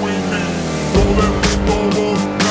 women. Women people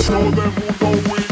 So they will know we